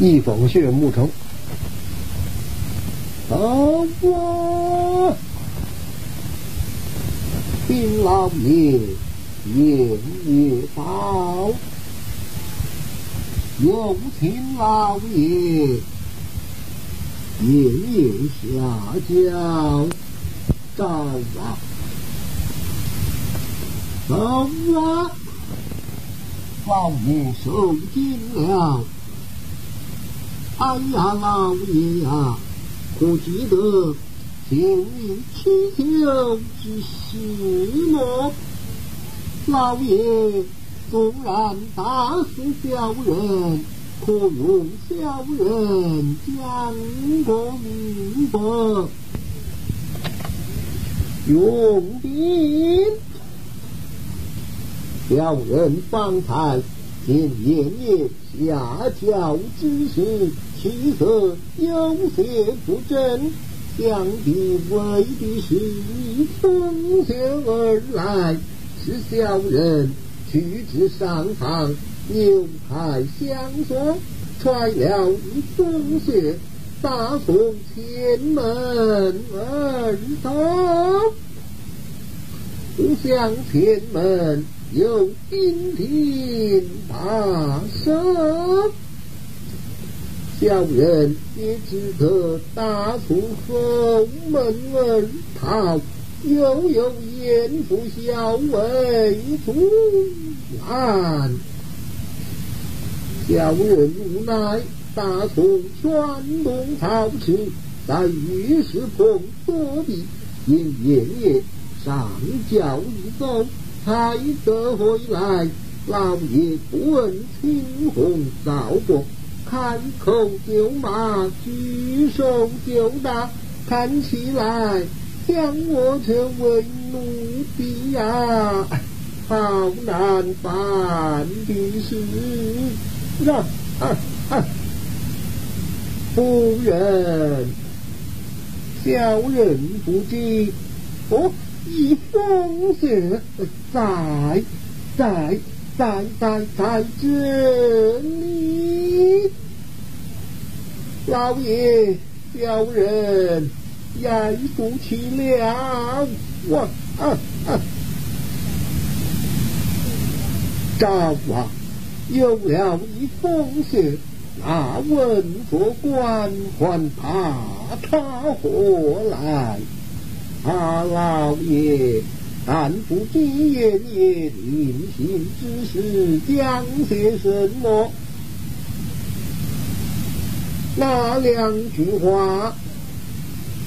一风雪木城。啊！丁老爷言也道，有请老爷言言下轿，走啊！走啊！老爷受惊了。哎呀，老爷呀，可记得前年乞求之事么？老爷纵然打死小人，可用小人讲个明白，用兵。小人方才见爷爷下轿之时。气色有些不正，想必为的是你风雪而来，是小人去至上房，扭开相锁，揣了一风雪，打从前门而走，不想前门有兵丁把守。小人也只得打出后门而逃，又有严父小尉阻拦，小人无奈，打从全动逃去，在御史棚躲避，因爷爷上轿一走，才得回来。老爷不问青红皂白。开口就骂，举手就打，看起来将我成为奴婢呀，好难办的事。啊！夫人，小人不知，哦，一风雪在在。在在在这里，老爷，小人挨不起了！哇啊啊！赵王有了一封信，那文国官还怕他何来？啊，老爷。但不知爷爷临行之时讲些什么？那两句话？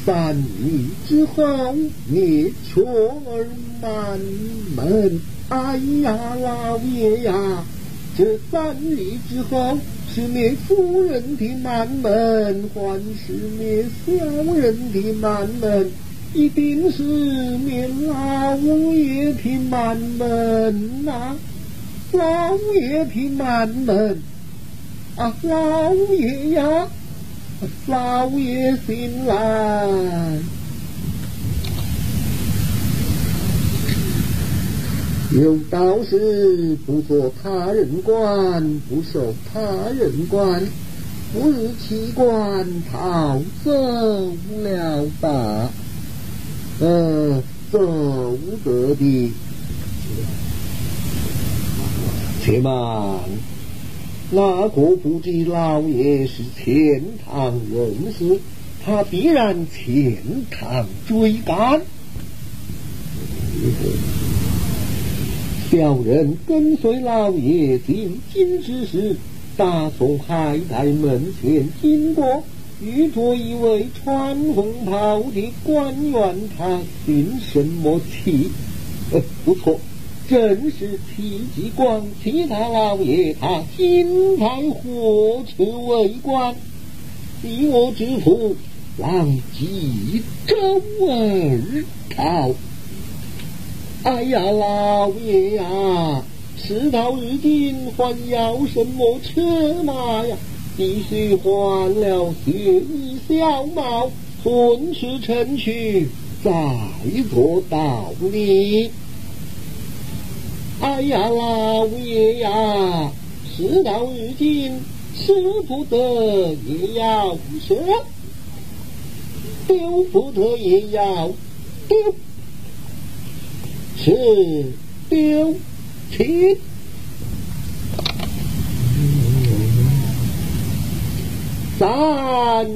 三日之后灭雀儿满门。哎呀，老爷呀，这三日之后是灭夫人的满门，还是灭小人的满门？一定是灭老爷的满门呐，老爷的满门啊，老爷呀，老爷醒来，有道是不做他人官，不受他人管，不日弃官逃走了吧。嗯，这无得的，且慢。那个不知老爷是钱塘人士，他必然钱塘追赶。小人跟随老爷进京之时，打从海台门前经过。遇着一位穿红袍的官员，他姓什么戚？呃，不错，正是戚继光。其他老爷，他今在何处为官？你我之父往冀州而逃。哎呀，老爷呀，事到如今，还要什么车马呀？必须换了血衣小帽，寸尺成去，再做道理。哎呀，老爷呀，事到如今，使不得也要舍，丢不得也要丢，是丢弃。三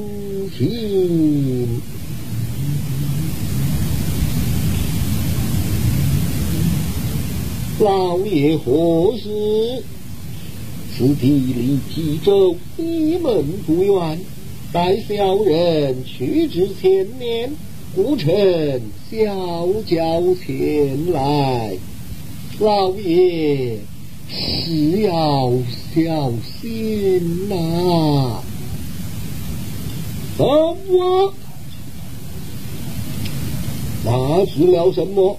心，老爷何事？此地离冀州一门不远，待小人去至前面，故臣小轿前来。老爷是要小心呐！什么？那是了什么？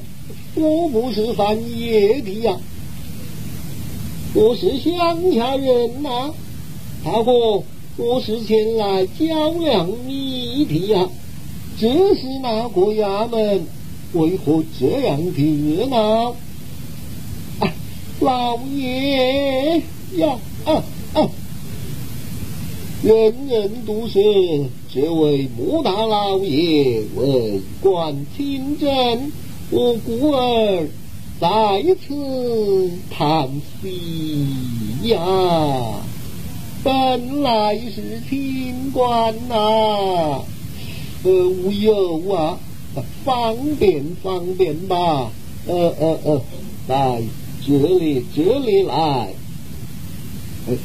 我不是犯野的呀，我是乡下人呐。大哥，我是前来较量你的呀。这是哪个衙门？为何这样的呢？老爷呀！啊啊！人人都说这位穆大老爷为官清正，我故而在此叹息呀。本来是清官呐，呃，无有啊，方便方便吧，呃呃呃，来这里这里来。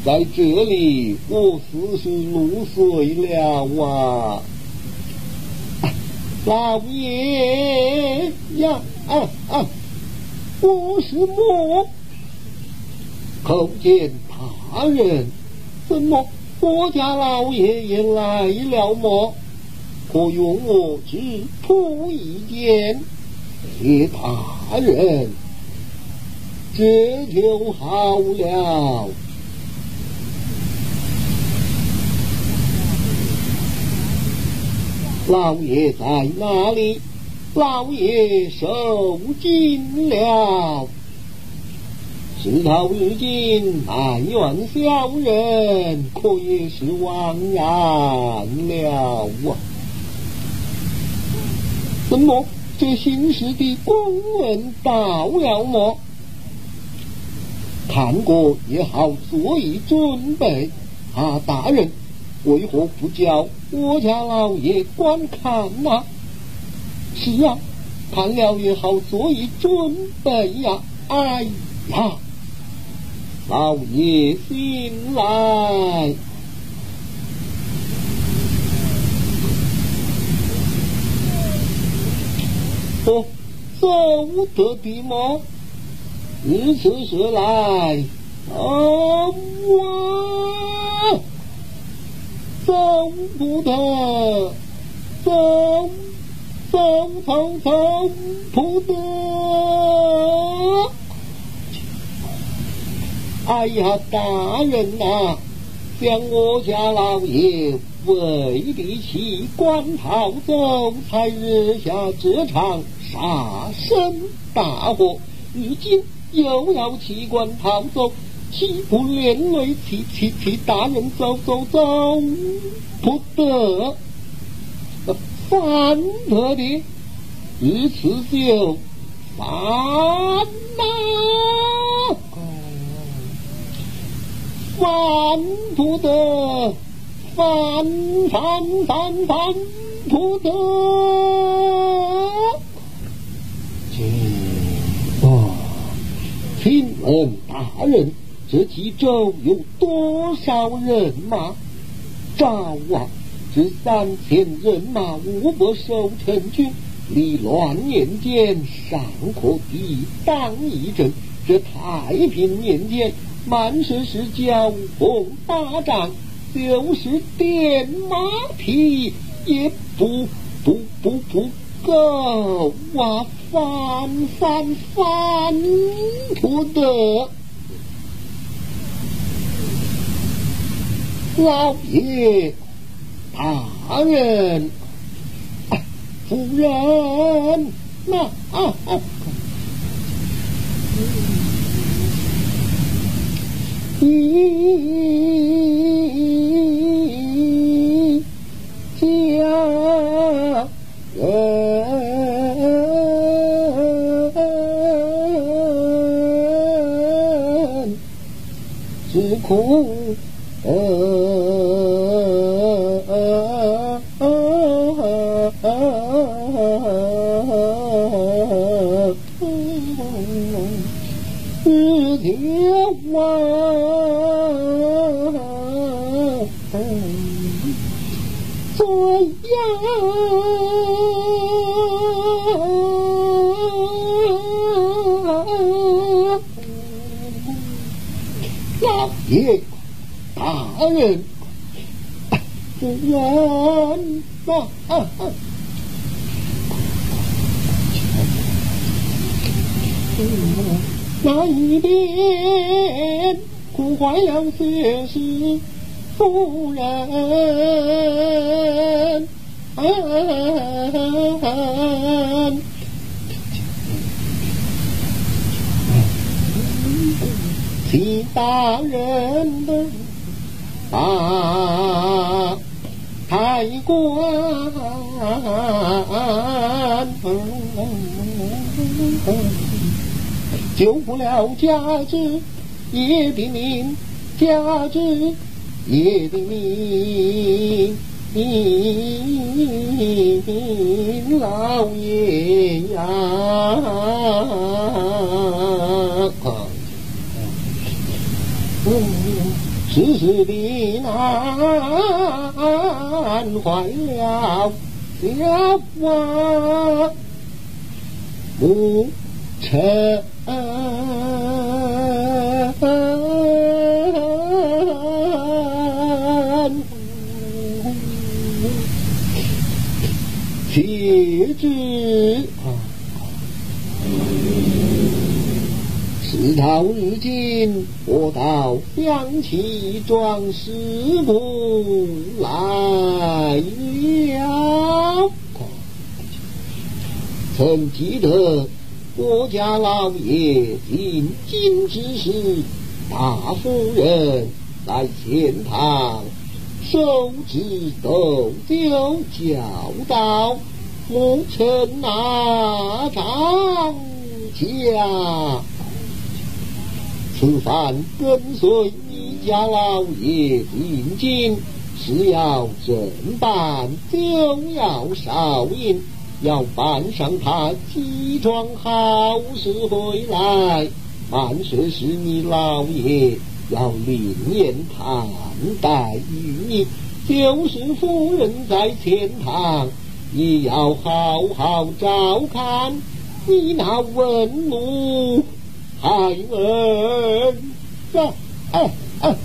在这里，我四十六岁了啊！老爷呀，啊啊！我是我，叩见大人。怎么，我家老爷也来了么？可用我之仆一件，谢大人，这就好了。老爷在哪里？老爷受惊了。事到如今，埋怨小人，可也是枉然了啊！怎么，这新时的公文到了么？看过也好，做以准备。啊，大人。为何不叫我家老爷观看呐？是啊，看了也好，做以准备呀。哎呀，老爷醒来，哦，走得的吗？你此时来，啊我。走不得，走走走走不得。哎呀，大人呐，将我家老爷为的弃官逃走，才惹下这场杀身大祸，如今又要弃官逃走。岂不连累其其其大人走走走不得，犯得的，于是就犯呐，犯不得，犯犯犯犯不得，这啊，请问大人。这其中有多少人马？赵王这三千人马无不守城军，离乱年间尚可抵挡一阵。这太平年间，满是是交锋打仗，就是点马匹也不不不不够啊！翻翻翻不得。老爷，大人，夫人，那啊啊！一人，啊！那一边苦怀了却是夫人，齐大人的啊，太官。救不了家子爷的命，家子爷的命，老爷呀！事的难坏了家娃，母亲。岂知啊！到如今，我倒想起壮士不来了。曾记得我家老爷进京之时，大夫人在前堂。手指斗酒，叫道：“母臣拿张家，此番跟随你家老爷进京，是要正办酒要少饮，要办上他几桩好事回来。万岁是你老爷。”要另眼看待于你，就是夫人在前堂，也要好好照看你那文武孩儿。啊啊啊！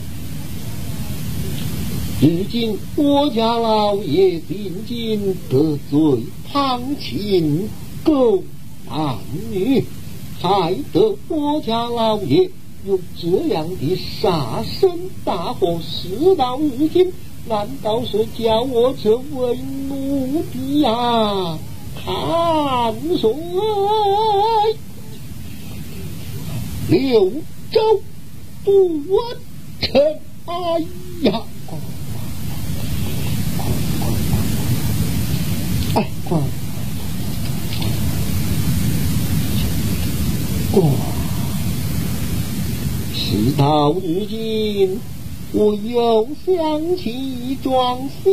如今我家老爷进京得罪堂亲狗男女，害得我家老爷。有这样的杀身大祸，事到如今，难道是叫我这为奴的呀？看谁？柳州不成？哎呀！哎，快！过。事到如今，我又想起一桩心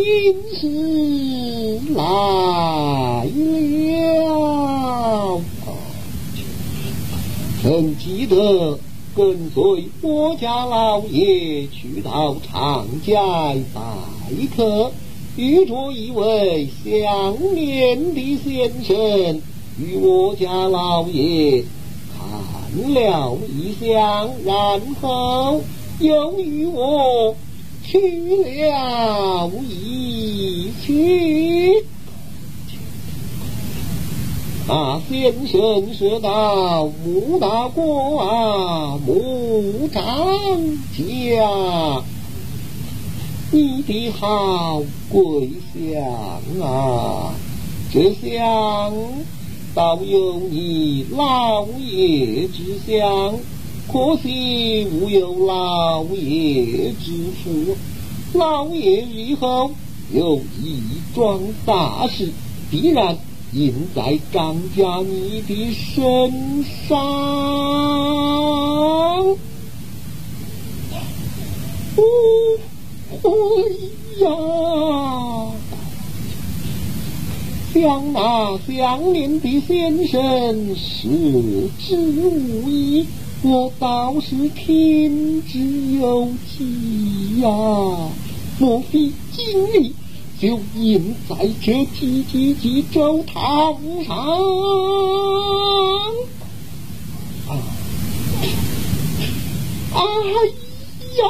事来。了。曾记得跟随我家老爷去到长街拜客，遇着一位相面的先生，与我家老爷谈。了一箱，然后又与我去了一去。那先生说道：“穆大哥啊，穆长家，你的好贵相啊，这箱。”倒有你老爷之乡，可惜无有老爷之福。老爷以后有一桩大事，必然印在张家你的身上。哦，哎呀！想那相邻的先生是之无疑，我倒是听之有记呀。莫非今日就印在这几几几州堂上？啊！哎呀！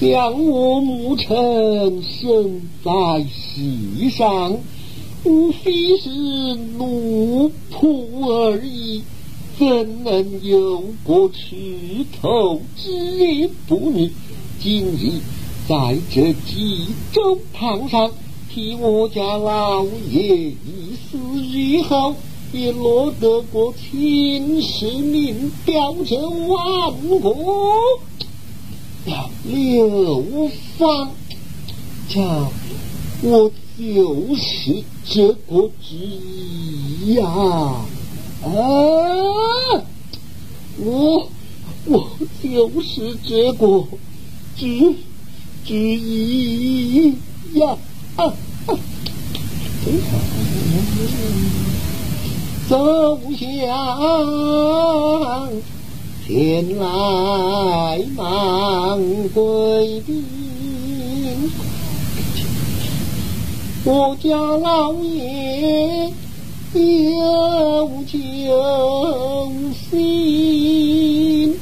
想我母臣身在世上，无非是奴仆而已，怎能有过吃头之日不日？今日在这济州堂上替我家老爷一死，日后也落得过秦时明标这万国。刘芳，瞧，我就是这国之一呀！啊，我我就是这国之之一呀！啊啊！走向。前来忙贵宾，我家老爷有救星。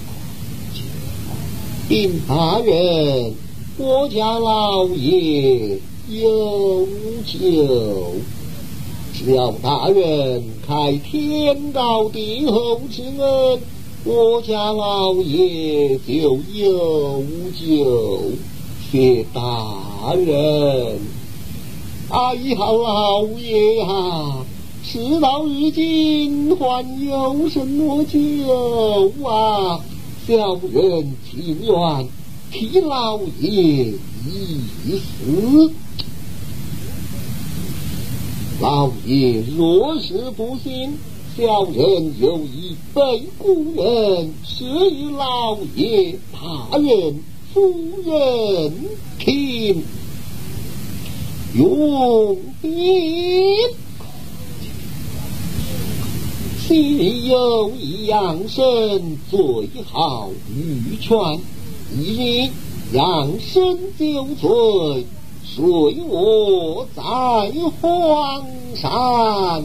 禀大人，我家老爷有救，只要大人开天高地厚之恩。我家老爷就有救，谢大人。哎呀，老爷啊，事到如今还有什么救啊？小人情愿替老爷一死。老爷若是不信。小人有一备故人，是与老爷大人夫人听用典。昔有一养生最好玉泉，一日养生酒醉，睡卧在荒山。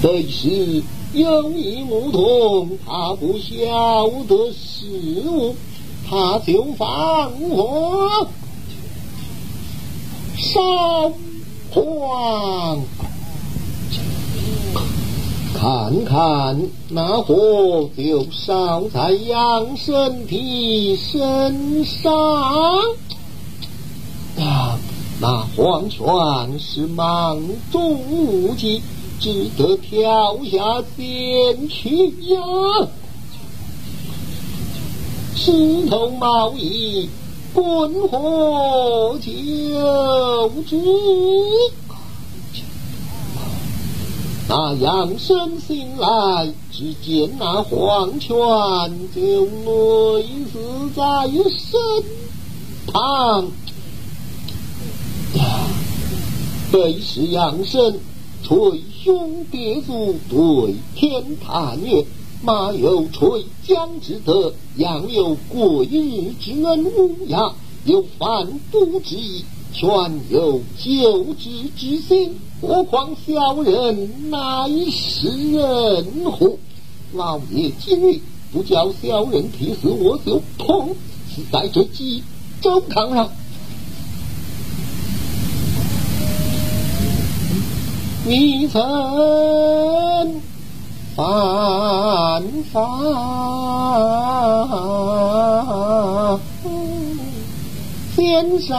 这时有一牧童，他不晓得事物，他就放火烧荒，看看那火就烧在杨生的身上啊！那黄泉是芒种无忌。只得跳下前去呀！石头毛衣滚火就知。那杨生醒来，只见那黄泉就累死在身旁。被是杨生。捶胸叠足，对天叹曰：“马有垂江之德，羊有过日之恩，乌鸦有反哺之意，犬有救之之心，何况小人乃是人乎？老爷今日不叫小人替死，我就痛死在这济州堂上。”你曾犯法，天上。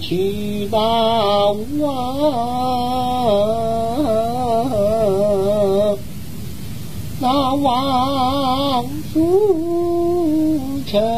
去到，那王府城。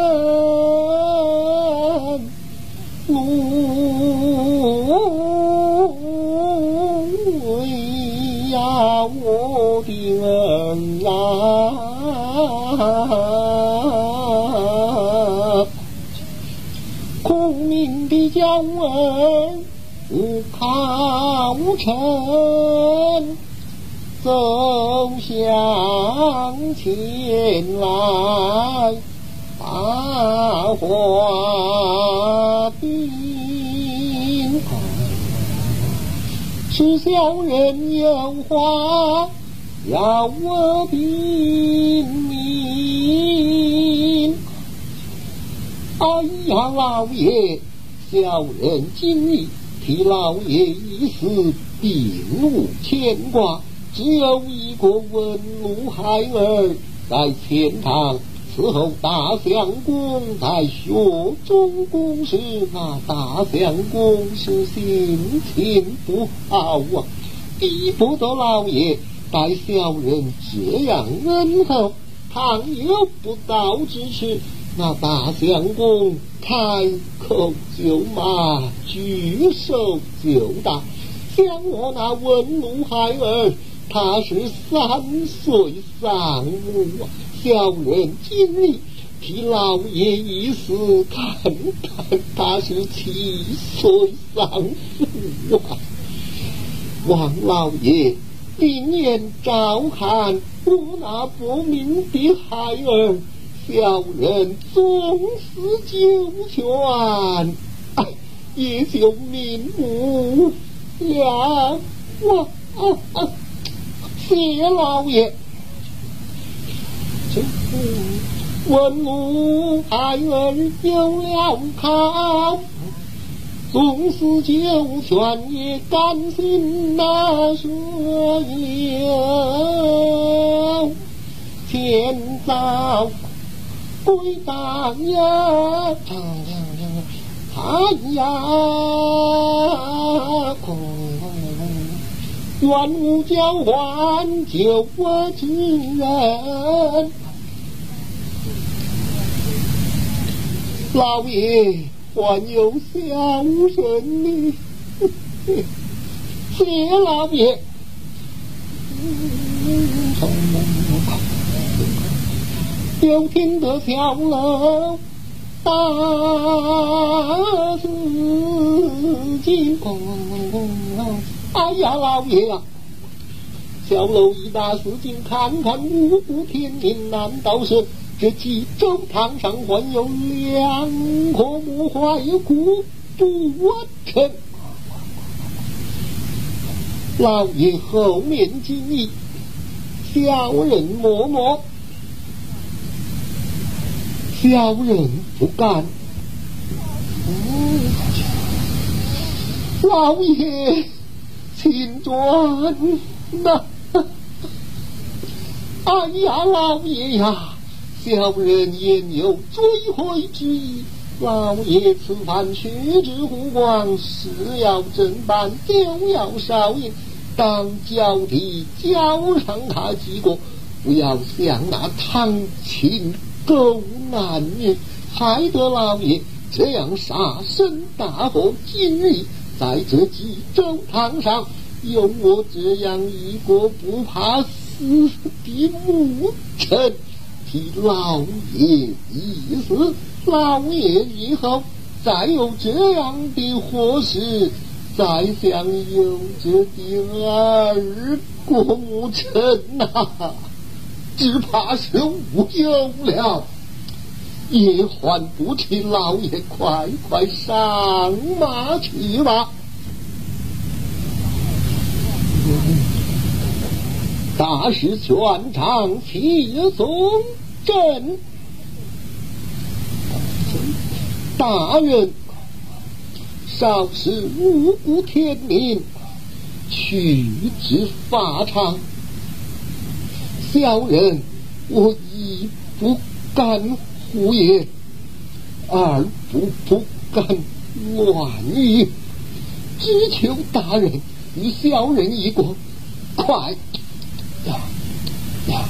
小人今日。替老爷一死，并无牵挂，只有一个文武孩儿在前堂伺候大相公在学中公事。那大相公是心情不好啊，逼不得老爷待小人这样恩厚。倘有不到之处，那大相公开口就骂，举手就打。像我那文武孩儿，他是三岁丧母啊。小人今日替老爷一死，看看他是七岁丧父啊。王老爷，明年照看我那不明的孩儿。小人总是九泉，也就瞑目了。我谢老爷，文武孩儿有了考，总是九泉也甘心那说有，天早。归大呀，唱唱呀，空愿无交换救我之人。老爷还有小人呢，谢老爷。又听得小楼打死金公，哎呀，老爷啊！小楼一打死金，看看五谷天命，难道是这济州堂上还有两颗木怀骨不成？老爷后面几意，小人默默。小人不敢。老爷，请转呐！哎呀，老爷呀，小人也有追悔之意。老爷此番去至湖广，是要正办，就要少爷，当交替交上他几个，不要像那唐秦。狗男女，害得老爷这样杀身大祸。今日在这济州堂上，有我这样一个不怕死的母臣替老爷一死，老爷以后再有这样的祸事，再想有这第二个母臣呐。只怕是无用了。也还不起，老爷快快上马去吧。大师全场齐松镇，大人，少时无辜天命，去之法场。小人我一不敢胡言，二不不敢乱语，只求大人与小人一个，快呀呀！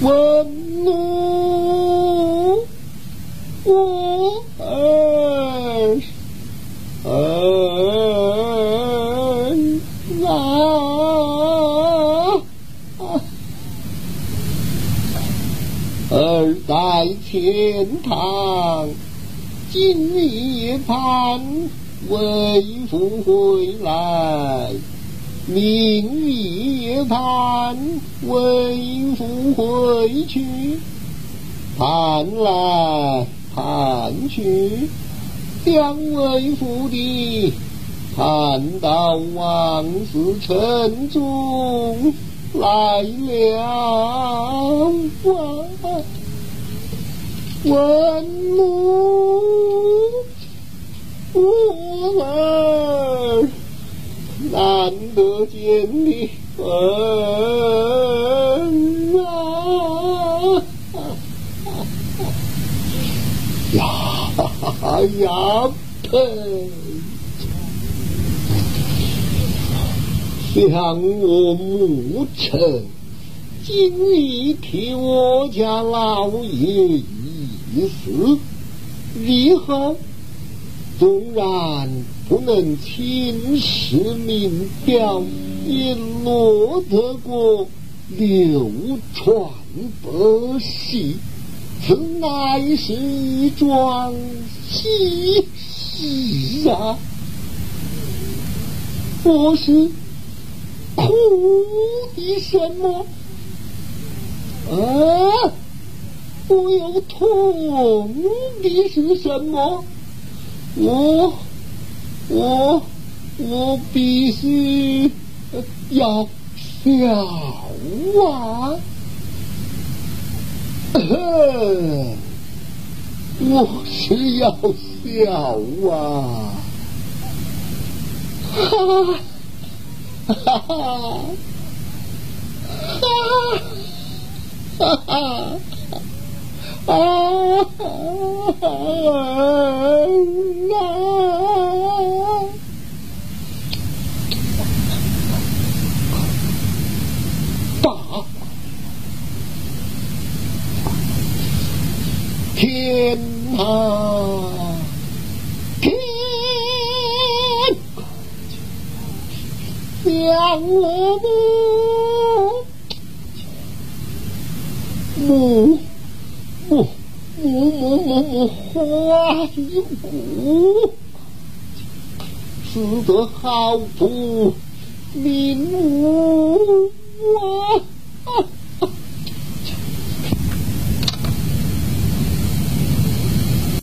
问奴我儿儿啊，儿天堂，今夜盼为父回来。明夜盼，为父回去，盼来盼去，两为父的盼到王司城中来了，问母我儿。难得见你恩啊！呀呀呸！想我母臣今日替我家老爷一死，以后纵然。不能青史名表，也落得过流传百世，此乃是一桩喜事啊！我是哭的什么？啊！我又痛的是什么？我。我我必须要笑啊！我是要笑啊！哈哈哈哈哈哈哈啊！天啊，天！将我母母母母母母母花一骨，死得好不瞑目啊！